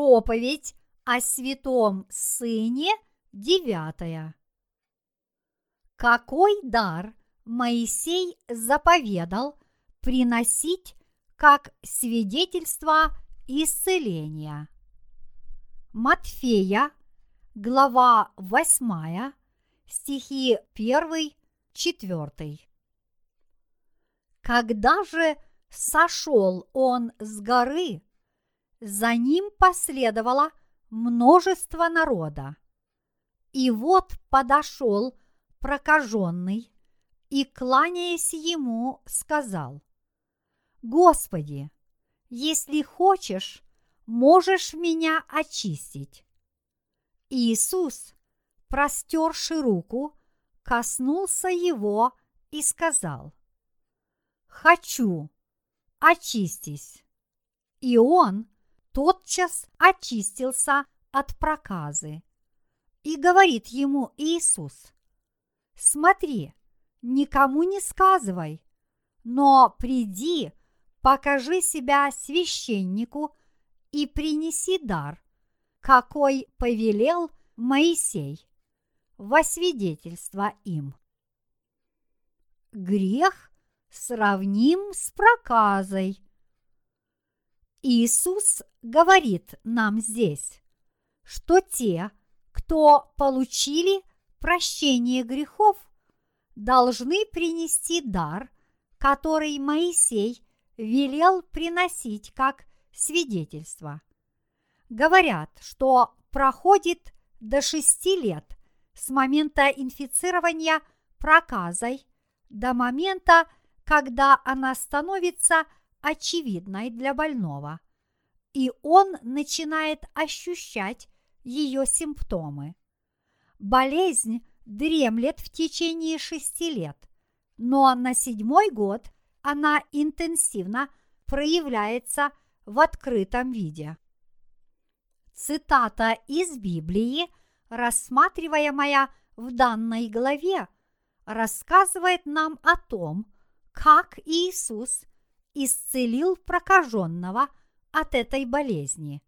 Проповедь о святом сыне девятая. Какой дар Моисей заповедал приносить как свидетельство исцеления? Матфея, глава 8, стихи 1, 4. Когда же сошел он с горы, за ним последовало множество народа. И вот подошел прокаженный и, кланяясь ему, сказал, «Господи, если хочешь, можешь меня очистить». Иисус, простерши руку, коснулся его и сказал, «Хочу, очистись». И он тотчас очистился от проказы. И говорит ему Иисус, смотри, никому не сказывай, но приди, покажи себя священнику и принеси дар, какой повелел Моисей, во свидетельство им. Грех сравним с проказой. Иисус говорит нам здесь, что те, кто получили прощение грехов, должны принести дар, который Моисей велел приносить как свидетельство. Говорят, что проходит до шести лет с момента инфицирования проказой до момента, когда она становится очевидной для больного, и он начинает ощущать ее симптомы. Болезнь дремлет в течение шести лет, но на седьмой год она интенсивно проявляется в открытом виде. Цитата из Библии, рассматриваемая в данной главе, рассказывает нам о том, как Иисус исцелил прокаженного от этой болезни.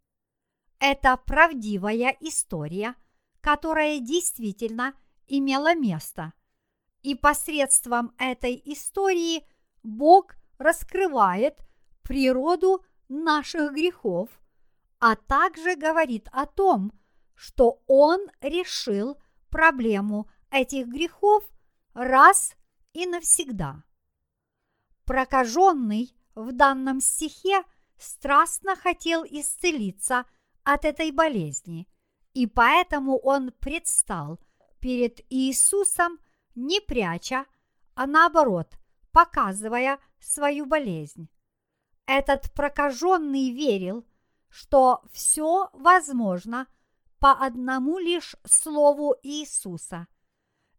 Это правдивая история, которая действительно имела место. И посредством этой истории Бог раскрывает природу наших грехов, а также говорит о том, что Он решил проблему этих грехов раз и навсегда. Прокаженный в данном стихе страстно хотел исцелиться от этой болезни, и поэтому он предстал перед Иисусом не пряча, а наоборот, показывая свою болезнь. Этот прокаженный верил, что все возможно по одному лишь слову Иисуса.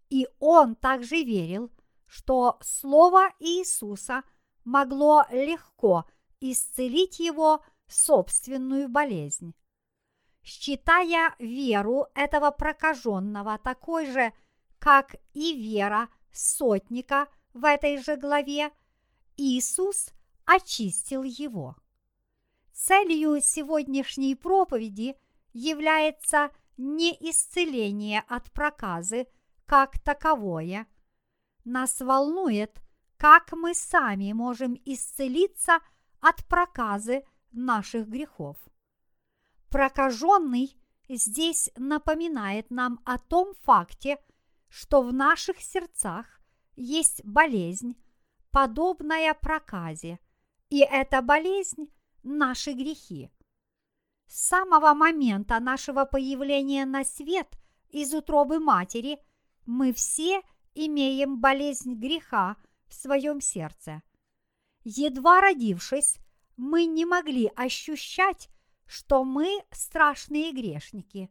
И он также верил, что слово Иисуса могло легко исцелить его собственную болезнь. Считая веру этого прокаженного такой же, как и вера сотника в этой же главе, Иисус очистил его. Целью сегодняшней проповеди является не исцеление от проказы как таковое, нас волнует, как мы сами можем исцелиться от проказы наших грехов. Прокаженный здесь напоминает нам о том факте, что в наших сердцах есть болезнь, подобная проказе, и эта болезнь – наши грехи. С самого момента нашего появления на свет из утробы матери мы все – имеем болезнь греха в своем сердце. Едва родившись, мы не могли ощущать, что мы страшные грешники.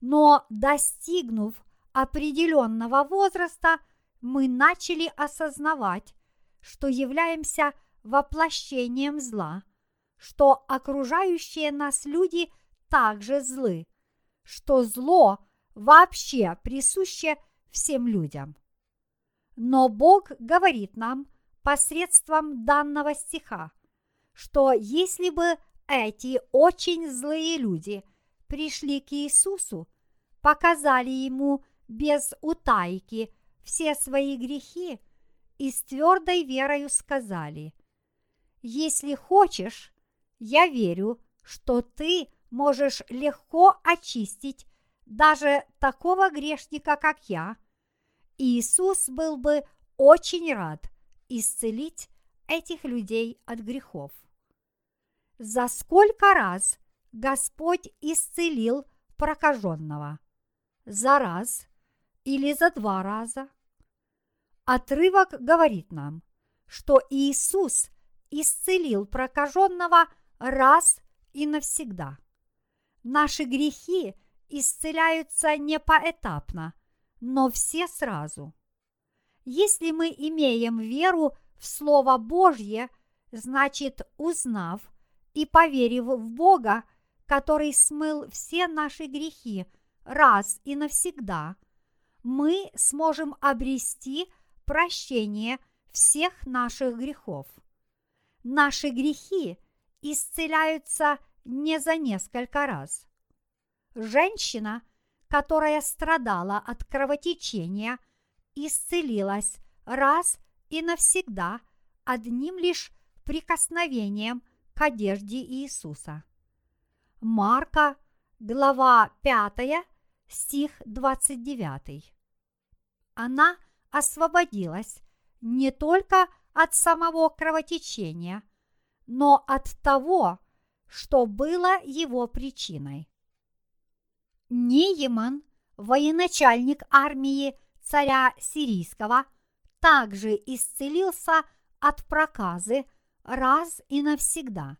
Но достигнув определенного возраста, мы начали осознавать, что являемся воплощением зла, что окружающие нас люди также злы, что зло вообще присуще всем людям. Но Бог говорит нам посредством данного стиха, что если бы эти очень злые люди пришли к Иисусу, показали ему без утайки все свои грехи и с твердой верою сказали, «Если хочешь, я верю, что ты можешь легко очистить даже такого грешника, как я, Иисус был бы очень рад исцелить этих людей от грехов. За сколько раз Господь исцелил прокаженного? За раз или за два раза? Отрывок говорит нам, что Иисус исцелил прокаженного раз и навсегда. Наши грехи исцеляются не поэтапно, но все сразу. Если мы имеем веру в Слово Божье, значит, узнав и поверив в Бога, который смыл все наши грехи раз и навсегда, мы сможем обрести прощение всех наших грехов. Наши грехи исцеляются не за несколько раз. Женщина, которая страдала от кровотечения, исцелилась раз и навсегда одним лишь прикосновением к одежде Иисуса. Марка, глава 5, стих 29. Она освободилась не только от самого кровотечения, но от того, что было его причиной. Нееман, военачальник армии царя сирийского, также исцелился от проказы раз и навсегда.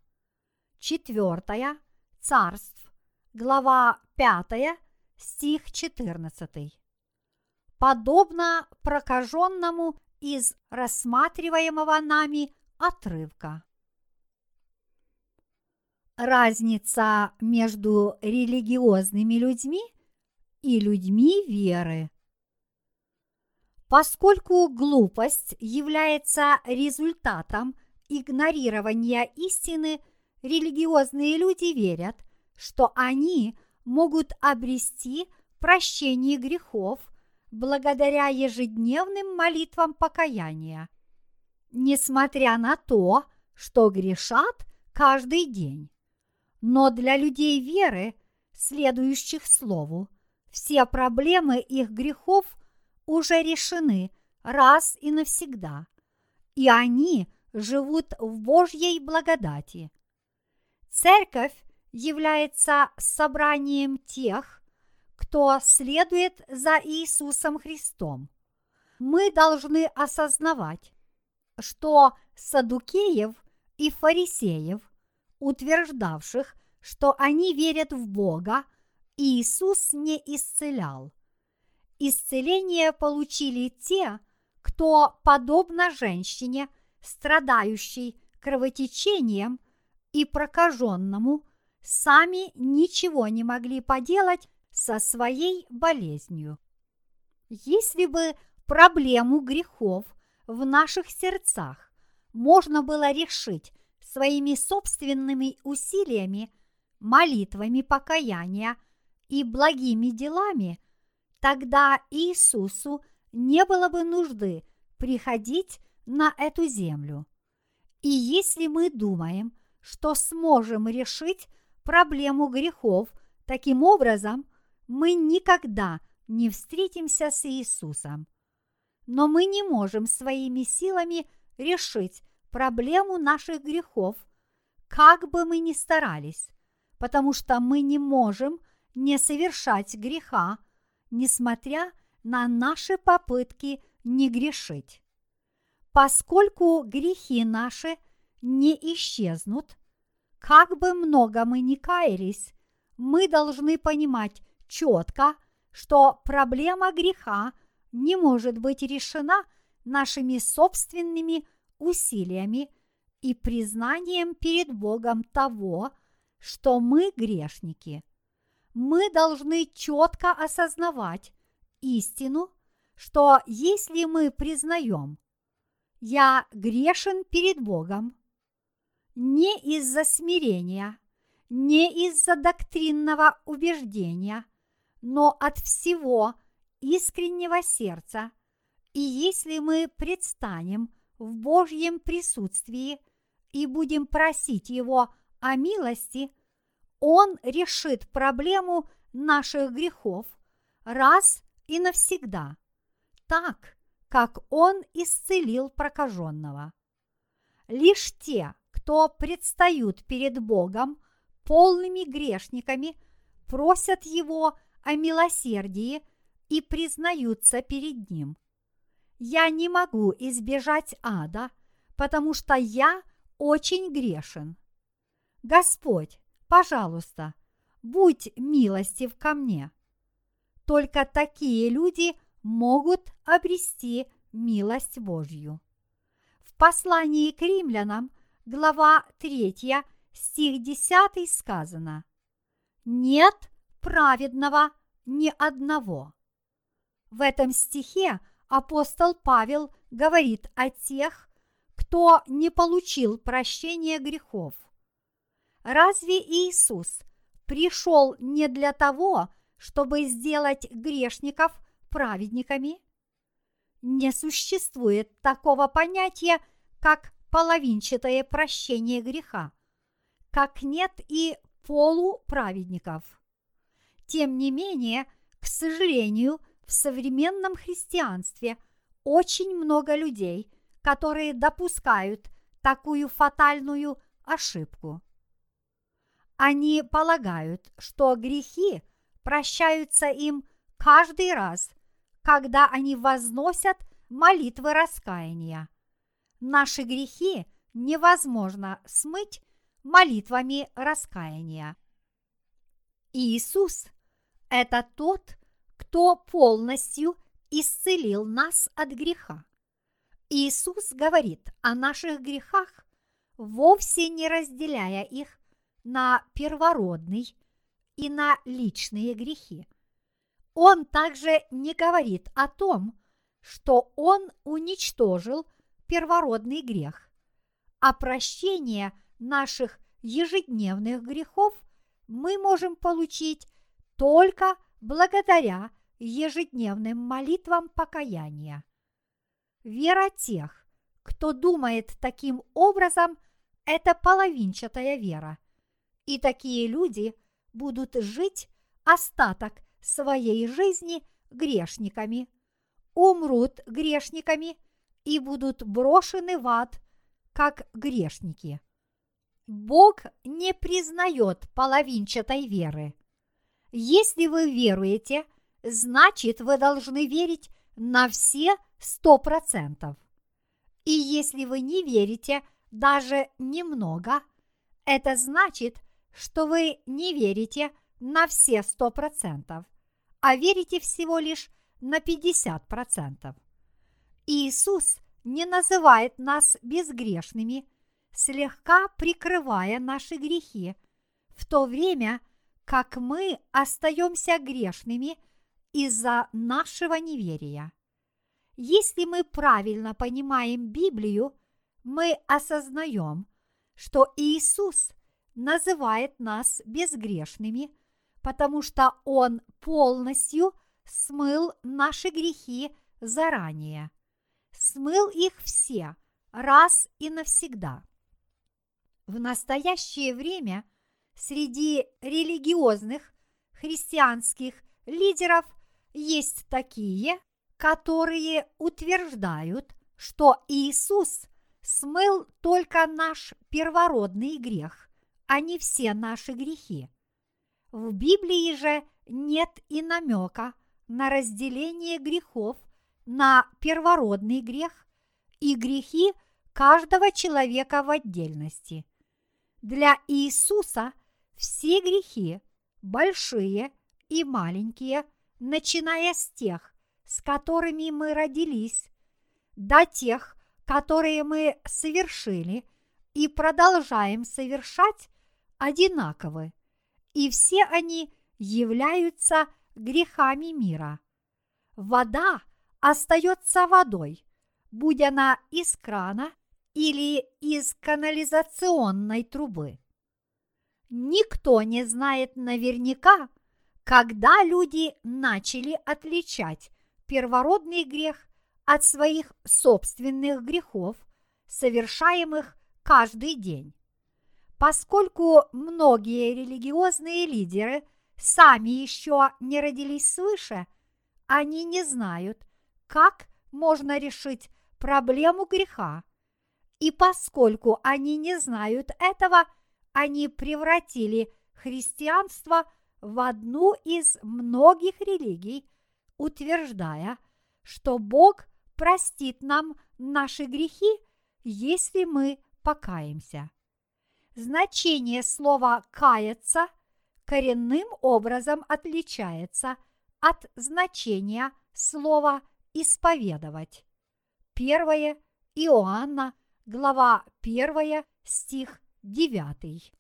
Четвертая, царств, глава пятая, стих четырнадцатый. Подобно прокаженному из рассматриваемого нами отрывка. Разница между религиозными людьми и людьми веры. Поскольку глупость является результатом игнорирования истины, религиозные люди верят, что они могут обрести прощение грехов благодаря ежедневным молитвам покаяния, несмотря на то, что грешат каждый день. Но для людей веры, следующих Слову, все проблемы их грехов уже решены раз и навсегда, и они живут в Божьей благодати. Церковь является собранием тех, кто следует за Иисусом Христом. Мы должны осознавать, что садукеев и фарисеев – утверждавших, что они верят в Бога, Иисус не исцелял. Исцеление получили те, кто, подобно женщине, страдающей кровотечением и прокаженному, сами ничего не могли поделать со своей болезнью. Если бы проблему грехов в наших сердцах можно было решить своими собственными усилиями, молитвами покаяния и благими делами, тогда Иисусу не было бы нужды приходить на эту землю. И если мы думаем, что сможем решить проблему грехов таким образом, мы никогда не встретимся с Иисусом. Но мы не можем своими силами решить проблему наших грехов, как бы мы ни старались, потому что мы не можем не совершать греха, несмотря на наши попытки не грешить. Поскольку грехи наши не исчезнут, как бы много мы ни каялись, мы должны понимать четко, что проблема греха не может быть решена нашими собственными усилиями и признанием перед Богом того, что мы грешники. Мы должны четко осознавать истину, что если мы признаем «Я грешен перед Богом», не из-за смирения, не из-за доктринного убеждения, но от всего искреннего сердца. И если мы предстанем в Божьем присутствии и будем просить Его о милости, Он решит проблему наших грехов раз и навсегда, так, как Он исцелил прокаженного. Лишь те, кто предстают перед Богом полными грешниками, просят Его о милосердии и признаются перед Ним. Я не могу избежать ада, потому что я очень грешен. Господь, пожалуйста, будь милостив ко мне. Только такие люди могут обрести милость Божью. В послании к римлянам, глава 3, стих 10 сказано «Нет праведного ни одного». В этом стихе апостол Павел говорит о тех, кто не получил прощения грехов. Разве Иисус пришел не для того, чтобы сделать грешников праведниками? Не существует такого понятия, как половинчатое прощение греха, как нет и полуправедников. Тем не менее, к сожалению, в современном христианстве очень много людей, которые допускают такую фатальную ошибку. Они полагают, что грехи прощаются им каждый раз, когда они возносят молитвы раскаяния. Наши грехи невозможно смыть молитвами раскаяния. Иисус – это тот, кто полностью исцелил нас от греха. Иисус говорит о наших грехах, вовсе не разделяя их на первородный и на личные грехи. Он также не говорит о том, что Он уничтожил первородный грех, а прощение наших ежедневных грехов мы можем получить только благодаря ежедневным молитвам покаяния. Вера тех, кто думает таким образом, это половинчатая вера. И такие люди будут жить остаток своей жизни грешниками, умрут грешниками и будут брошены в ад, как грешники. Бог не признает половинчатой веры. Если вы веруете, значит вы должны верить на все сто процентов. И если вы не верите даже немного, это значит, что вы не верите на все сто процентов, а верите всего лишь на 50 процентов. Иисус не называет нас безгрешными, слегка прикрывая наши грехи, в то время как мы остаемся грешными из-за нашего неверия. Если мы правильно понимаем Библию, мы осознаем, что Иисус называет нас безгрешными, потому что Он полностью смыл наши грехи заранее, смыл их все раз и навсегда. В настоящее время среди религиозных христианских лидеров есть такие, которые утверждают, что Иисус смыл только наш первородный грех, а не все наши грехи. В Библии же нет и намека на разделение грехов на первородный грех и грехи каждого человека в отдельности. Для Иисуса все грехи, большие и маленькие, начиная с тех, с которыми мы родились, до тех, которые мы совершили и продолжаем совершать, одинаковы, и все они являются грехами мира. Вода остается водой, будь она из крана или из канализационной трубы. Никто не знает наверняка, когда люди начали отличать первородный грех от своих собственных грехов, совершаемых каждый день. Поскольку многие религиозные лидеры сами еще не родились свыше, они не знают, как можно решить проблему греха. И поскольку они не знают этого, они превратили христианство в одну из многих религий, утверждая, что Бог простит нам наши грехи, если мы покаемся. Значение слова «каяться» коренным образом отличается от значения слова «исповедовать». 1 Иоанна, глава 1, стих 9.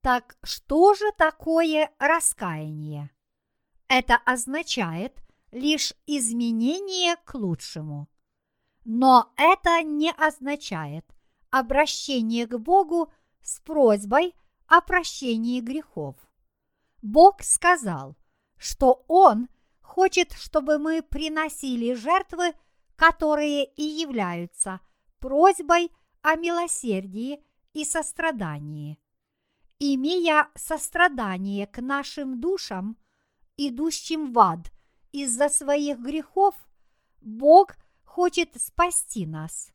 Так что же такое раскаяние? Это означает лишь изменение к лучшему. Но это не означает обращение к Богу с просьбой о прощении грехов. Бог сказал, что Он хочет, чтобы мы приносили жертвы, которые и являются просьбой о милосердии и сострадании. Имея сострадание к нашим душам, идущим в ад из-за своих грехов, Бог хочет спасти нас.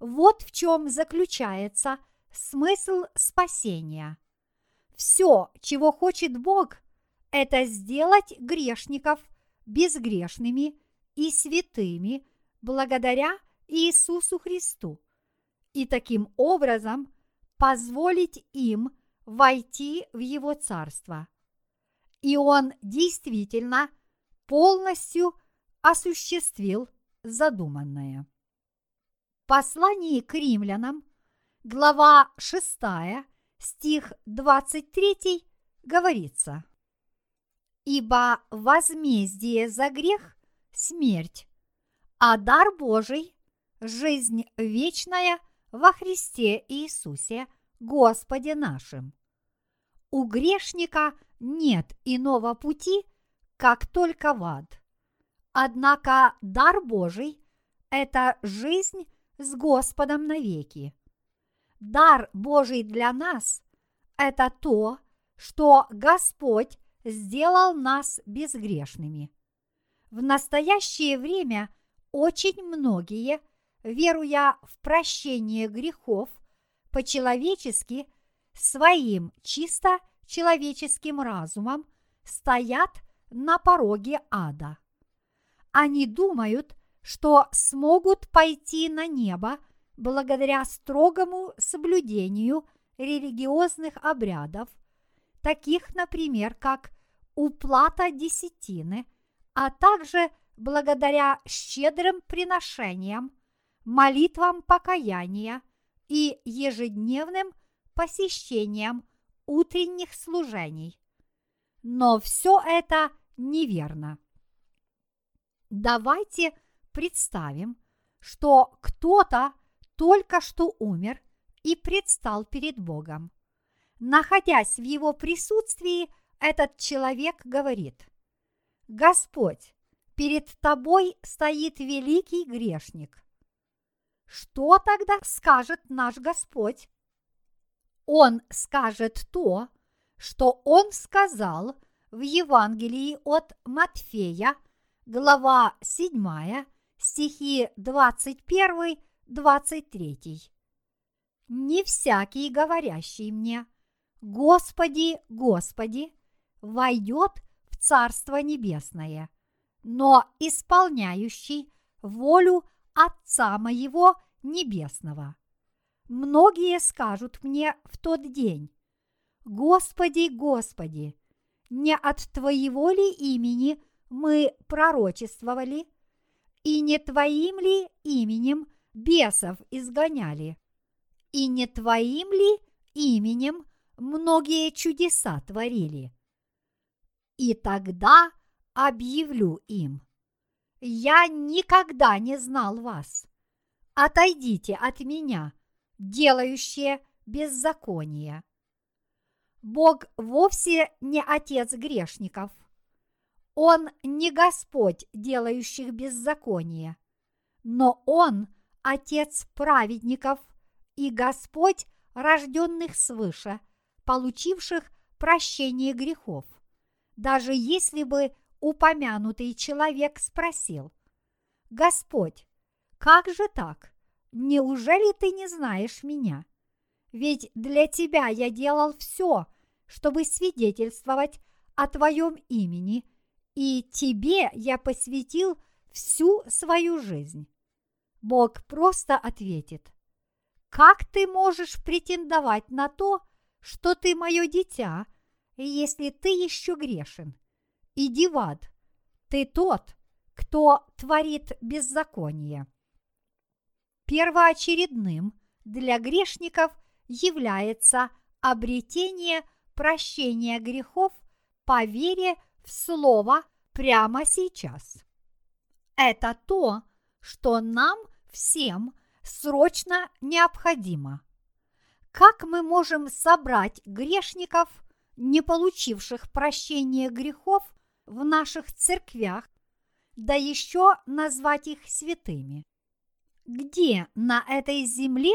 Вот в чем заключается смысл спасения. Все, чего хочет Бог, это сделать грешников безгрешными и святыми благодаря Иисусу Христу и таким образом позволить им войти в Его Царство. И Он действительно полностью осуществил задуманное. В послании к римлянам, глава 6, стих 23 говорится «Ибо возмездие за грех – смерть, а дар Божий – жизнь вечная во Христе Иисусе, Господе нашим». У грешника нет иного пути, как только в ад. Однако дар Божий – это жизнь с Господом навеки. Дар Божий для нас – это то, что Господь сделал нас безгрешными. В настоящее время очень многие, веруя в прощение грехов, по-человечески, своим чисто человеческим разумом стоят на пороге ада. Они думают, что смогут пойти на небо благодаря строгому соблюдению религиозных обрядов, таких, например, как уплата десятины, а также благодаря щедрым приношениям, молитвам покаяния и ежедневным посещениям утренних служений. Но все это неверно. Давайте представим, что кто-то только что умер и предстал перед Богом. Находясь в его присутствии, этот человек говорит, «Господь, перед тобой стоит великий грешник». Что тогда скажет наш Господь? Он скажет то, что он сказал в Евангелии от Матфея, глава 7, стихи 21-23. Не всякий, говорящий мне, Господи, Господи, войдет в Царство Небесное, но исполняющий волю Отца моего Небесного. Многие скажут мне в тот день, Господи, Господи, не от Твоего ли имени мы пророчествовали – и не твоим ли именем бесов изгоняли? И не твоим ли именем многие чудеса творили? И тогда объявлю им, я никогда не знал вас. отойдите от меня, делающие беззаконие. Бог вовсе не отец грешников. Он не Господь, делающих беззаконие, но Он отец праведников и Господь рожденных свыше, получивших прощение грехов. Даже если бы упомянутый человек спросил, «Господь, как же так? Неужели ты не знаешь меня? Ведь для тебя я делал все, чтобы свидетельствовать о твоем имени, и тебе я посвятил всю свою жизнь. Бог просто ответит, как ты можешь претендовать на то, что ты мое дитя, если ты еще грешен? Иди в ад, ты тот, кто творит беззаконие. Первоочередным для грешников является обретение прощения грехов по вере в Слово прямо сейчас. Это то, что нам всем срочно необходимо. Как мы можем собрать грешников, не получивших прощения грехов в наших церквях, да еще назвать их святыми? Где на этой земле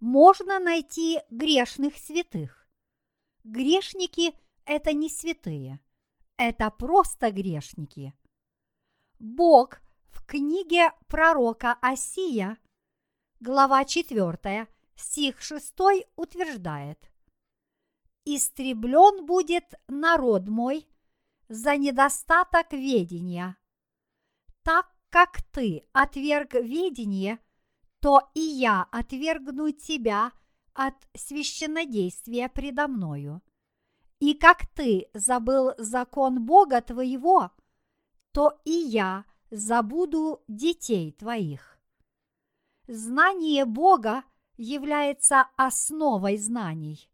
можно найти грешных святых? Грешники – это не святые, это просто грешники. Бог в книге пророка Осия, глава 4, стих 6 утверждает «Истреблен будет народ мой за недостаток ведения. Так как ты отверг ведение, то и я отвергну тебя от священнодействия предо мною. И как ты забыл закон Бога твоего, то и я забуду детей твоих. Знание Бога является основой знаний.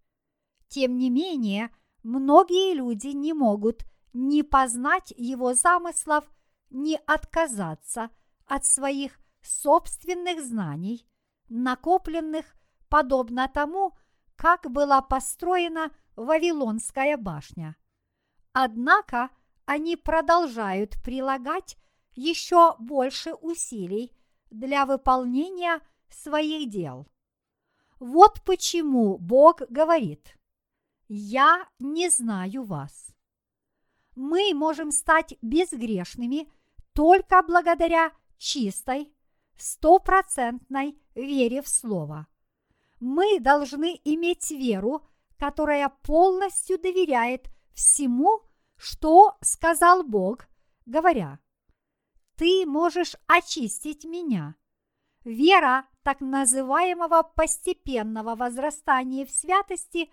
Тем не менее, многие люди не могут ни познать его замыслов, ни отказаться от своих собственных знаний, накопленных подобно тому, как была построена Вавилонская башня. Однако они продолжают прилагать еще больше усилий для выполнения своих дел. Вот почему Бог говорит, «Я не знаю вас». Мы можем стать безгрешными только благодаря чистой, стопроцентной вере в Слово. Мы должны иметь веру, которая полностью доверяет всему, что сказал Бог, говоря, «Ты можешь очистить меня». Вера так называемого постепенного возрастания в святости,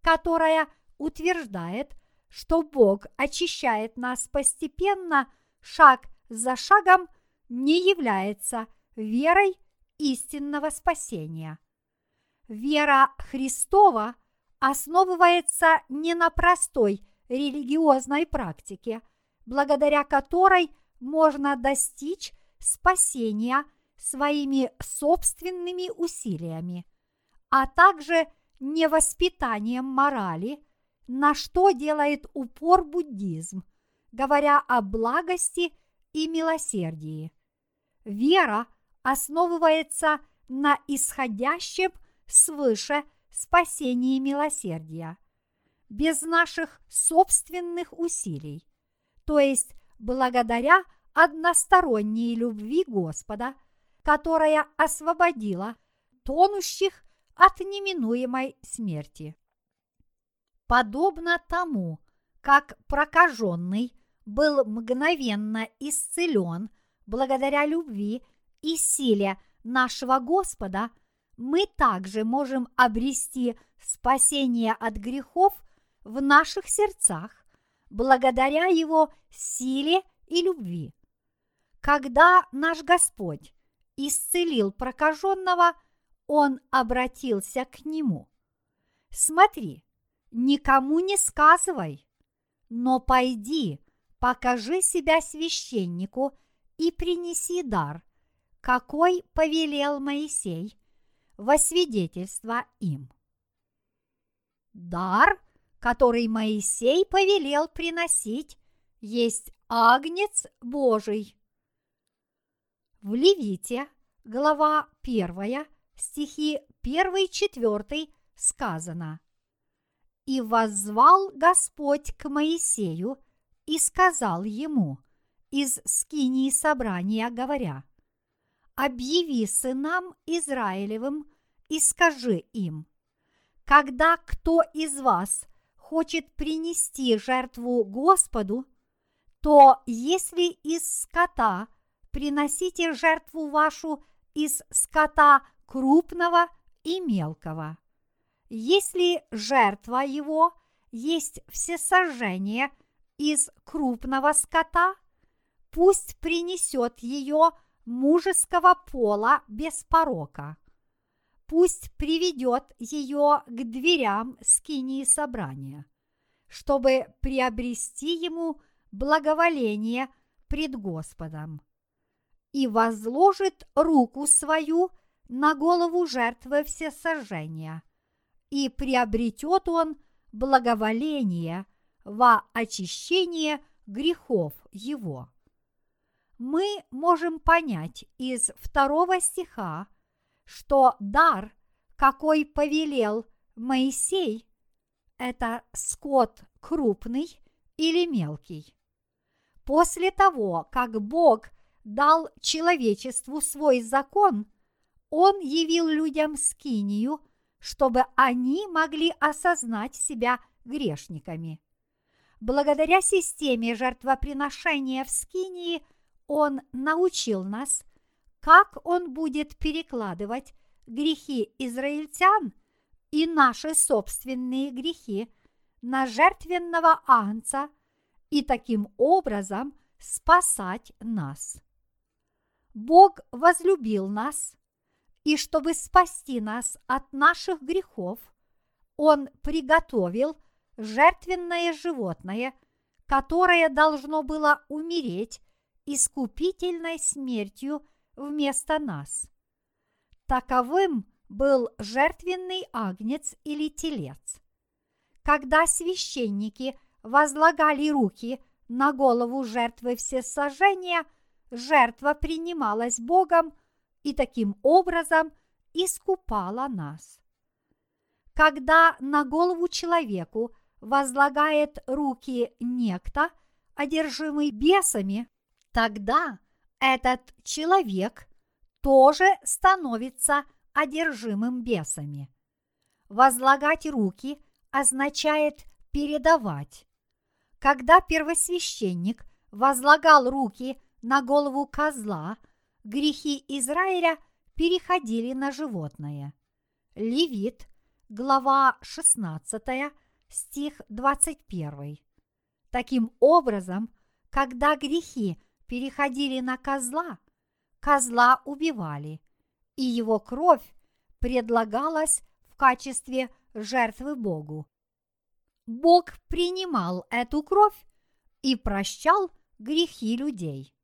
которая утверждает, что Бог очищает нас постепенно, шаг за шагом, не является верой истинного спасения. Вера Христова основывается не на простой религиозной практике, благодаря которой можно достичь спасения своими собственными усилиями, а также не воспитанием морали, на что делает упор буддизм, говоря о благости и милосердии. Вера основывается на исходящем свыше спасении милосердия, без наших собственных усилий, то есть благодаря односторонней любви Господа, которая освободила тонущих от неминуемой смерти. Подобно тому, как прокаженный был мгновенно исцелен благодаря любви и силе нашего Господа, мы также можем обрести спасение от грехов в наших сердцах благодаря Его силе и любви. Когда наш Господь исцелил прокаженного, Он обратился к нему. Смотри, никому не сказывай, но пойди, покажи себя священнику и принеси дар, какой повелел Моисей, во свидетельство им. Дар, который Моисей повелел приносить, есть агнец Божий. В Левите, глава 1, стихи 1-4 сказано «И воззвал Господь к Моисею и сказал ему из скинии собрания, говоря, «Объяви сынам Израилевым и скажи им, когда кто из вас хочет принести жертву Господу, то если из скота приносите жертву вашу из скота крупного и мелкого. Если жертва его есть всесожжение из крупного скота, пусть принесет ее мужеского пола без порока. Пусть приведет ее к дверям скинии собрания, чтобы приобрести ему благоволение пред Господом. И возложит руку свою на голову жертвы всесожжения, и приобретет он благоволение во очищение грехов его. Мы можем понять из второго стиха, что дар, какой повелел Моисей, это скот крупный или мелкий. После того, как Бог дал человечеству свой закон, Он явил людям скинию, чтобы они могли осознать себя грешниками. Благодаря системе жертвоприношения в скинии Он научил нас, как Он будет перекладывать грехи израильтян и наши собственные грехи на жертвенного анца и таким образом спасать нас. Бог возлюбил нас, и чтобы спасти нас от наших грехов, Он приготовил жертвенное животное, которое должно было умереть искупительной смертью вместо нас. Таковым был жертвенный агнец или телец. Когда священники возлагали руки на голову жертвы всесожжения, жертва принималась Богом и таким образом искупала нас. Когда на голову человеку возлагает руки некто, одержимый бесами, тогда этот человек тоже становится одержимым бесами. Возлагать руки означает передавать. Когда первосвященник возлагал руки на голову козла, грехи Израиля переходили на животное. Левит, глава 16, стих 21. Таким образом, когда грехи переходили на козла, козла убивали, и его кровь предлагалась в качестве жертвы Богу. Бог принимал эту кровь и прощал грехи людей.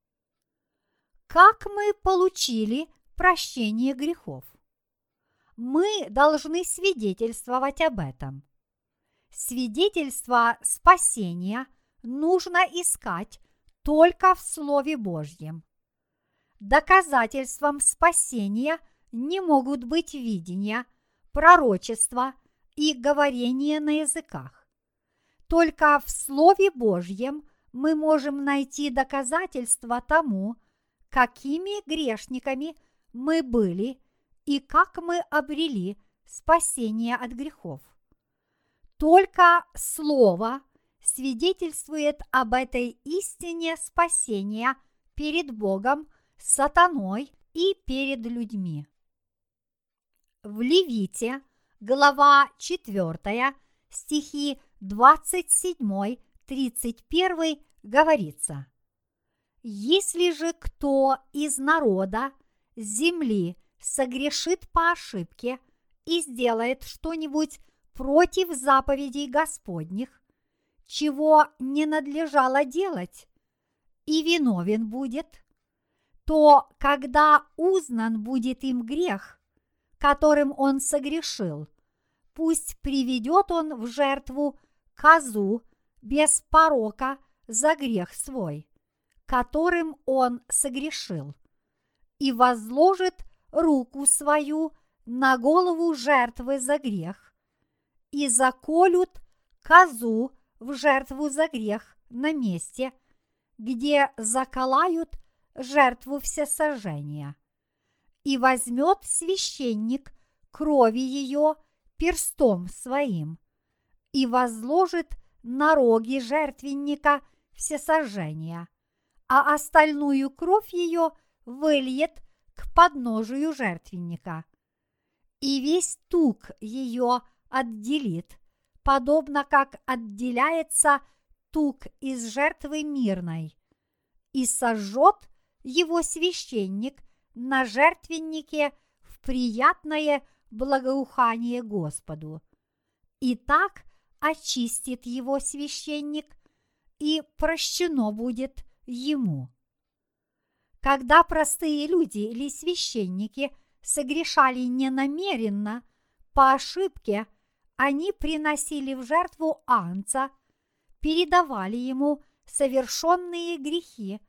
Как мы получили прощение грехов? Мы должны свидетельствовать об этом. Свидетельство спасения нужно искать только в Слове Божьем. Доказательством спасения не могут быть видения, пророчества и говорение на языках. Только в Слове Божьем мы можем найти доказательства тому, какими грешниками мы были и как мы обрели спасение от грехов. Только Слово свидетельствует об этой истине спасения перед Богом, сатаной и перед людьми. В Левите, глава 4, стихи 27-31 говорится «Если же кто из народа земли согрешит по ошибке и сделает что-нибудь против заповедей Господних, чего не надлежало делать, и виновен будет, то когда узнан будет им грех, которым он согрешил, пусть приведет он в жертву козу без порока за грех свой, которым он согрешил, и возложит руку свою на голову жертвы за грех, и заколют козу в жертву за грех на месте, где заколают жертву всесожжения. И возьмет священник крови ее перстом своим и возложит на роги жертвенника всесожжения, а остальную кровь ее выльет к подножию жертвенника. И весь тук ее отделит, подобно как отделяется тук из жертвы мирной, и сожжет его священник на жертвеннике в приятное благоухание Господу. И так очистит его священник, и прощено будет ему. Когда простые люди или священники согрешали ненамеренно, по ошибке, они приносили в жертву анца, передавали ему совершенные грехи,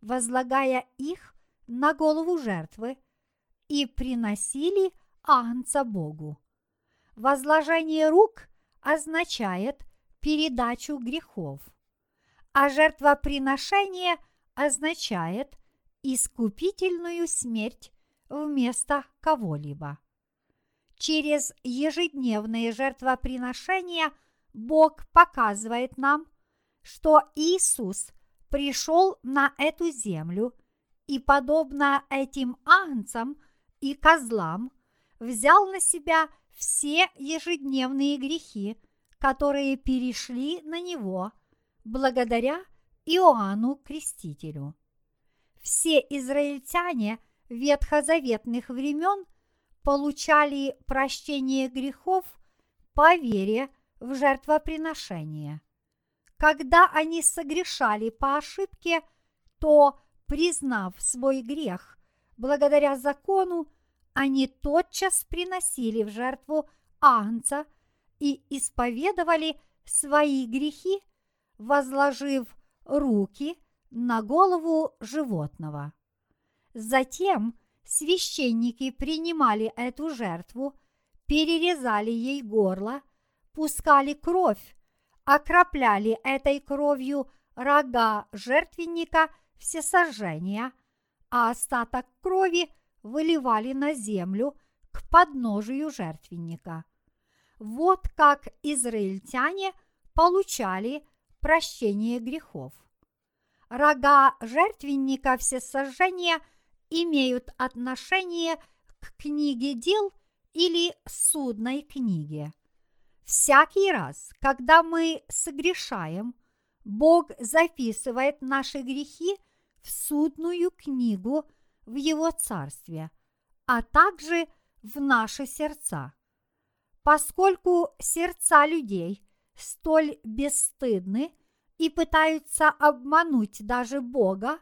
возлагая их на голову жертвы, и приносили анца Богу. Возложение рук означает передачу грехов, а жертвоприношение означает искупительную смерть вместо кого-либо. Через ежедневные жертвоприношения Бог показывает нам, что Иисус пришел на эту землю и, подобно этим агнцам и козлам, взял на себя все ежедневные грехи, которые перешли на него благодаря Иоанну Крестителю. Все израильтяне ветхозаветных времен получали прощение грехов по вере в жертвоприношение. Когда они согрешали по ошибке, то, признав свой грех, благодаря закону, они тотчас приносили в жертву агнца и исповедовали свои грехи, возложив руки на голову животного. Затем священники принимали эту жертву, перерезали ей горло, пускали кровь окропляли этой кровью рога жертвенника всесожжения, а остаток крови выливали на землю к подножию жертвенника. Вот как израильтяне получали прощение грехов. Рога жертвенника всесожжения имеют отношение к книге дел или судной книге. Всякий раз, когда мы согрешаем, Бог записывает наши грехи в судную книгу в Его Царстве, а также в наши сердца. Поскольку сердца людей столь бесстыдны и пытаются обмануть даже Бога,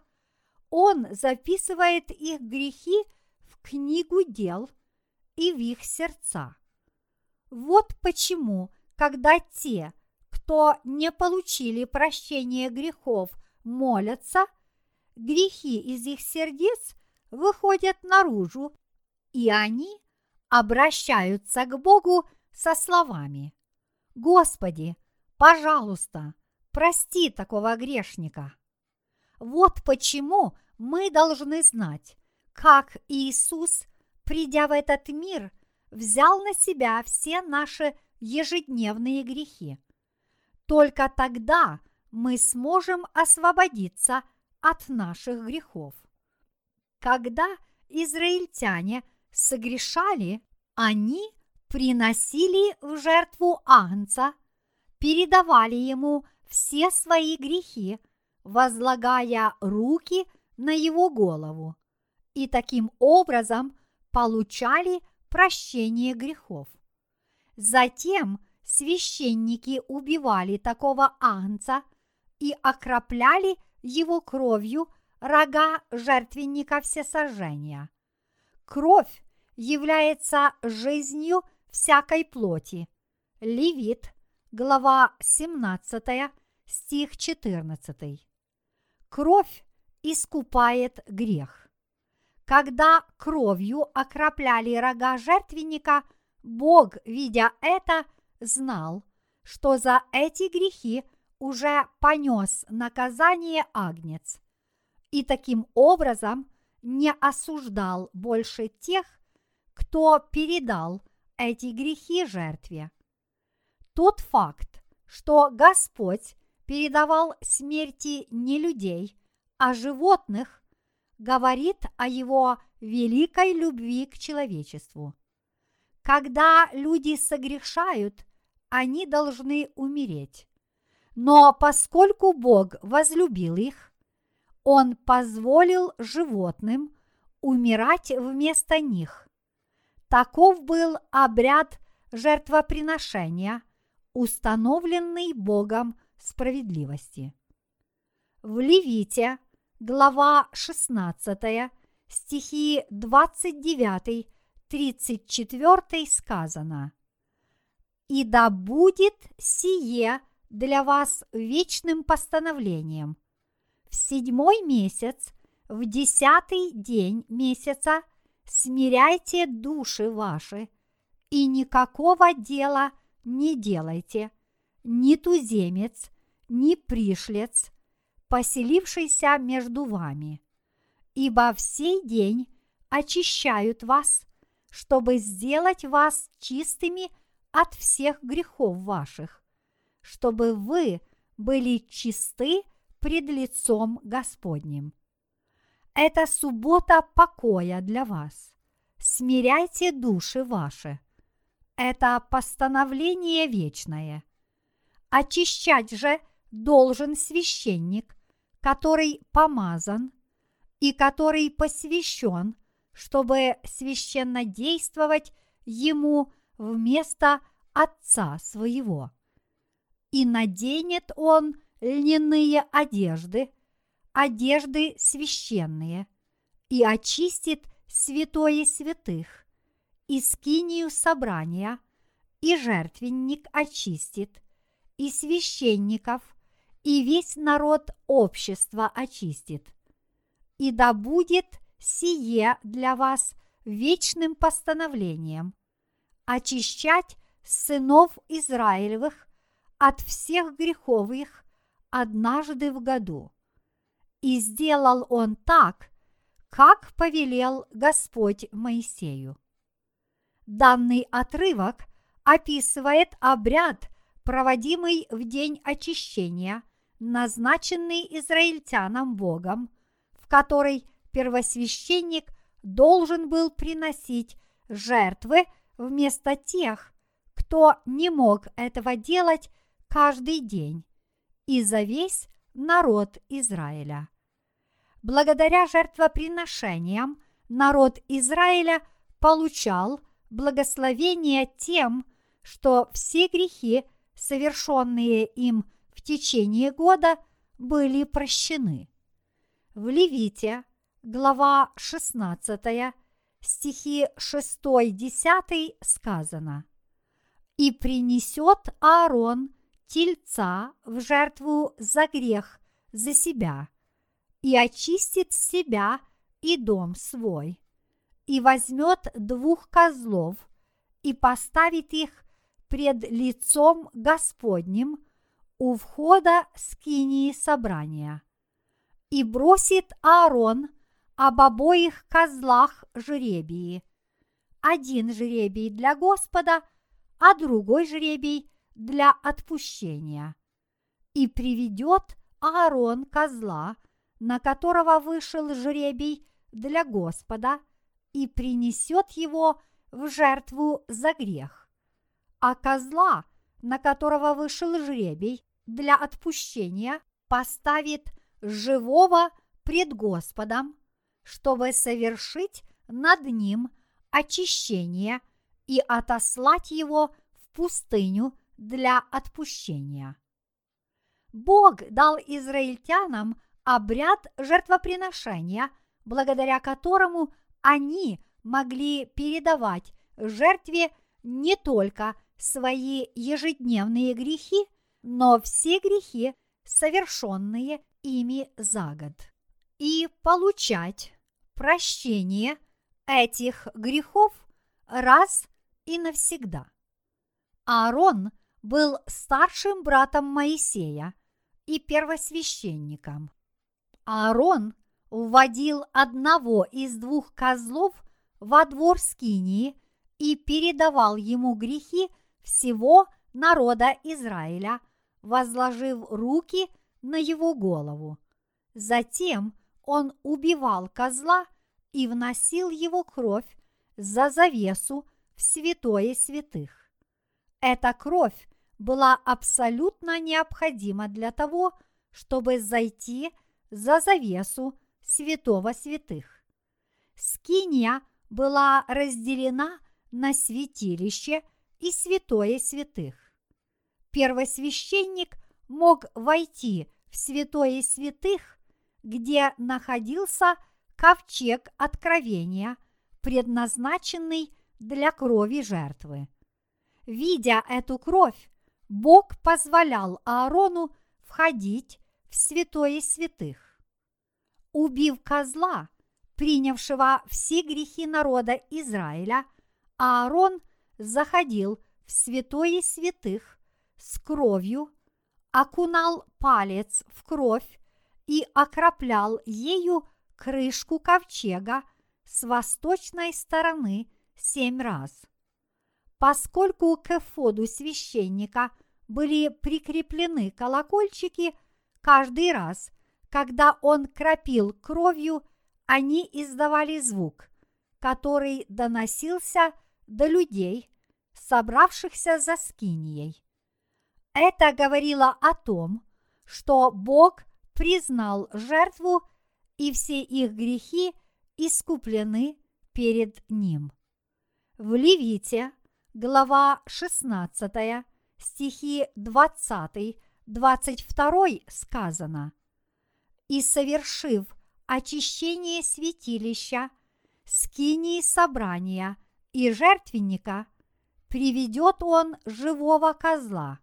Он записывает их грехи в книгу дел и в их сердца. Вот почему, когда те, кто не получили прощения грехов, молятся, грехи из их сердец выходят наружу, и они обращаются к Богу со словами «Господи, пожалуйста, прости такого грешника». Вот почему мы должны знать, как Иисус, придя в этот мир – взял на себя все наши ежедневные грехи. Только тогда мы сможем освободиться от наших грехов. Когда израильтяне согрешали, они приносили в жертву Агнца, передавали ему все свои грехи, возлагая руки на его голову, и таким образом получали прощение грехов. Затем священники убивали такого агнца и окропляли его кровью рога жертвенника всесожжения. Кровь является жизнью всякой плоти. Левит, глава 17, стих 14. Кровь искупает грех. Когда кровью окропляли рога жертвенника, Бог, видя это, знал, что за эти грехи уже понес наказание агнец, и таким образом не осуждал больше тех, кто передал эти грехи жертве. Тот факт, что Господь передавал смерти не людей, а животных, говорит о его великой любви к человечеству. Когда люди согрешают, они должны умереть. Но поскольку Бог возлюбил их, Он позволил животным умирать вместо них. Таков был обряд жертвоприношения, установленный Богом справедливости. В Левите, глава 16, стихи 29-34 сказано «И да будет сие для вас вечным постановлением. В седьмой месяц, в десятый день месяца смиряйте души ваши, и никакого дела не делайте, ни туземец, ни пришлец, поселившийся между вами, ибо в сей день очищают вас, чтобы сделать вас чистыми от всех грехов ваших чтобы вы были чисты пред лицом Господним. Это суббота покоя для вас. Смиряйте души ваши. Это постановление вечное. Очищать же должен священник, который помазан и который посвящен, чтобы священно действовать ему вместо Отца своего и наденет он льняные одежды, одежды священные, и очистит святое святых, и скинию собрания, и жертвенник очистит, и священников, и весь народ общества очистит. И да будет сие для вас вечным постановлением – очищать сынов Израилевых от всех грехов их однажды в году. И сделал он так, как повелел Господь Моисею. Данный отрывок описывает обряд, проводимый в день очищения, назначенный израильтянам Богом, в который первосвященник должен был приносить жертвы вместо тех, кто не мог этого делать каждый день и за весь народ Израиля. Благодаря жертвоприношениям народ Израиля получал благословение тем, что все грехи, совершенные им в течение года, были прощены. В Левите, глава 16, стихи 6-10 сказано «И принесет Аарон тельца в жертву за грех за себя, и очистит себя и дом свой, и возьмет двух козлов и поставит их пред лицом Господним у входа скинии собрания. И бросит Аарон об обоих козлах жребии. Один жребий для Господа, а другой жребий для отпущения. И приведет Аарон козла, на которого вышел жребий для Господа, и принесет его в жертву за грех. А козла, на которого вышел жребий для отпущения, поставит живого пред Господом, чтобы совершить над ним очищение и отослать его в пустыню для отпущения. Бог дал израильтянам обряд жертвоприношения, благодаря которому они могли передавать жертве не только свои ежедневные грехи, но все грехи, совершенные ими за год, и получать прощение этих грехов раз и навсегда. Аарон был старшим братом Моисея и первосвященником. Аарон вводил одного из двух козлов во двор Скинии и передавал ему грехи всего народа Израиля, возложив руки на его голову. Затем он убивал козла и вносил его кровь за завесу в святое святых. Эта кровь была абсолютно необходима для того, чтобы зайти за завесу святого святых. Скиния была разделена на святилище и святое святых. Первосвященник мог войти в святое святых, где находился ковчег откровения, предназначенный для крови жертвы. Видя эту кровь, Бог позволял Аарону входить в святое святых. Убив козла, принявшего все грехи народа Израиля, Аарон заходил в святое святых с кровью, окунал палец в кровь и окроплял ею крышку ковчега с восточной стороны семь раз. Поскольку к эфоду священника были прикреплены колокольчики, каждый раз, когда он кропил кровью, они издавали звук, который доносился до людей, собравшихся за скинией. Это говорило о том, что Бог признал жертву и все их грехи искуплены перед Ним. В Левите, глава 16, стихи 20-22 сказано. «И совершив очищение святилища, скинии собрания и жертвенника, приведет он живого козла,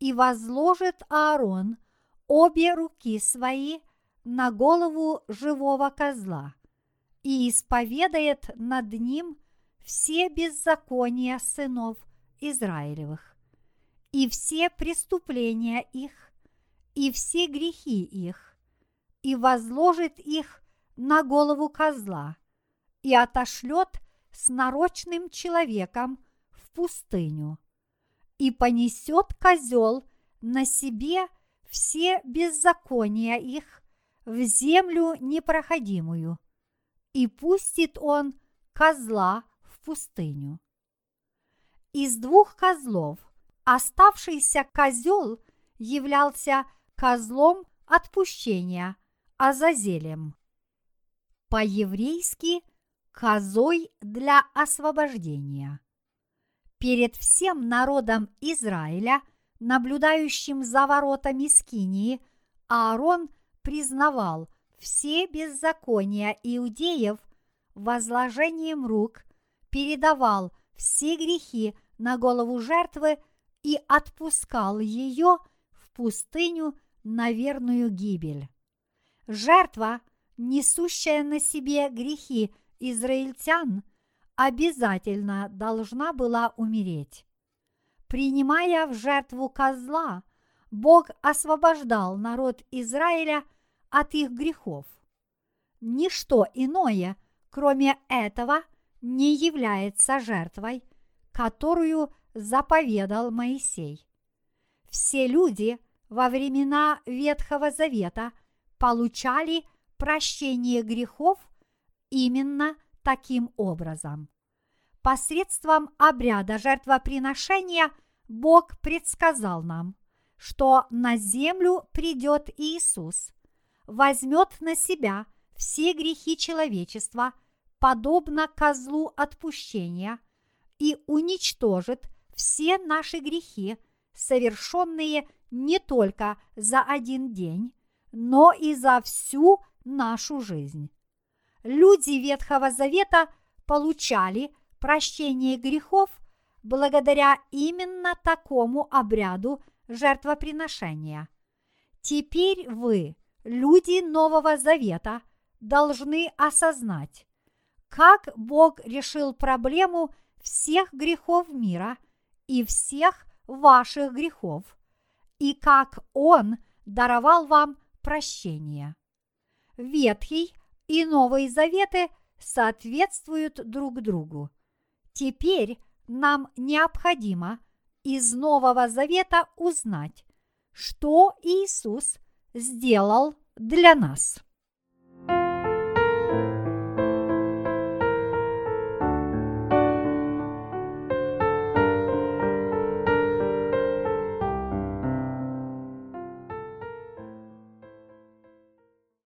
и возложит Аарон обе руки свои на голову живого козла и исповедает над ним все беззакония сынов Израилевых, и все преступления их, и все грехи их, и возложит их на голову козла, и отошлет с нарочным человеком в пустыню, и понесет козел на себе все беззакония их в землю непроходимую, и пустит он козла пустыню. Из двух козлов оставшийся козел являлся козлом отпущения Азазелем. По-еврейски козой для освобождения. Перед всем народом Израиля, наблюдающим за воротами Скинии, Аарон признавал все беззакония иудеев возложением рук, передавал все грехи на голову жертвы и отпускал ее в пустыню на верную гибель. Жертва, несущая на себе грехи израильтян, обязательно должна была умереть. Принимая в жертву козла, Бог освобождал народ Израиля от их грехов. Ничто иное, кроме этого, не является жертвой, которую заповедал Моисей. Все люди во времена Ветхого Завета получали прощение грехов именно таким образом. Посредством обряда жертвоприношения Бог предсказал нам, что на землю придет Иисус, возьмет на себя все грехи человечества, подобно козлу отпущения, и уничтожит все наши грехи, совершенные не только за один день, но и за всю нашу жизнь. Люди Ветхого Завета получали прощение грехов благодаря именно такому обряду жертвоприношения. Теперь вы, люди Нового Завета, должны осознать, как Бог решил проблему всех грехов мира и всех ваших грехов, и как Он даровал вам прощение. Ветхий и Новый Заветы соответствуют друг другу. Теперь нам необходимо из Нового Завета узнать, что Иисус сделал для нас.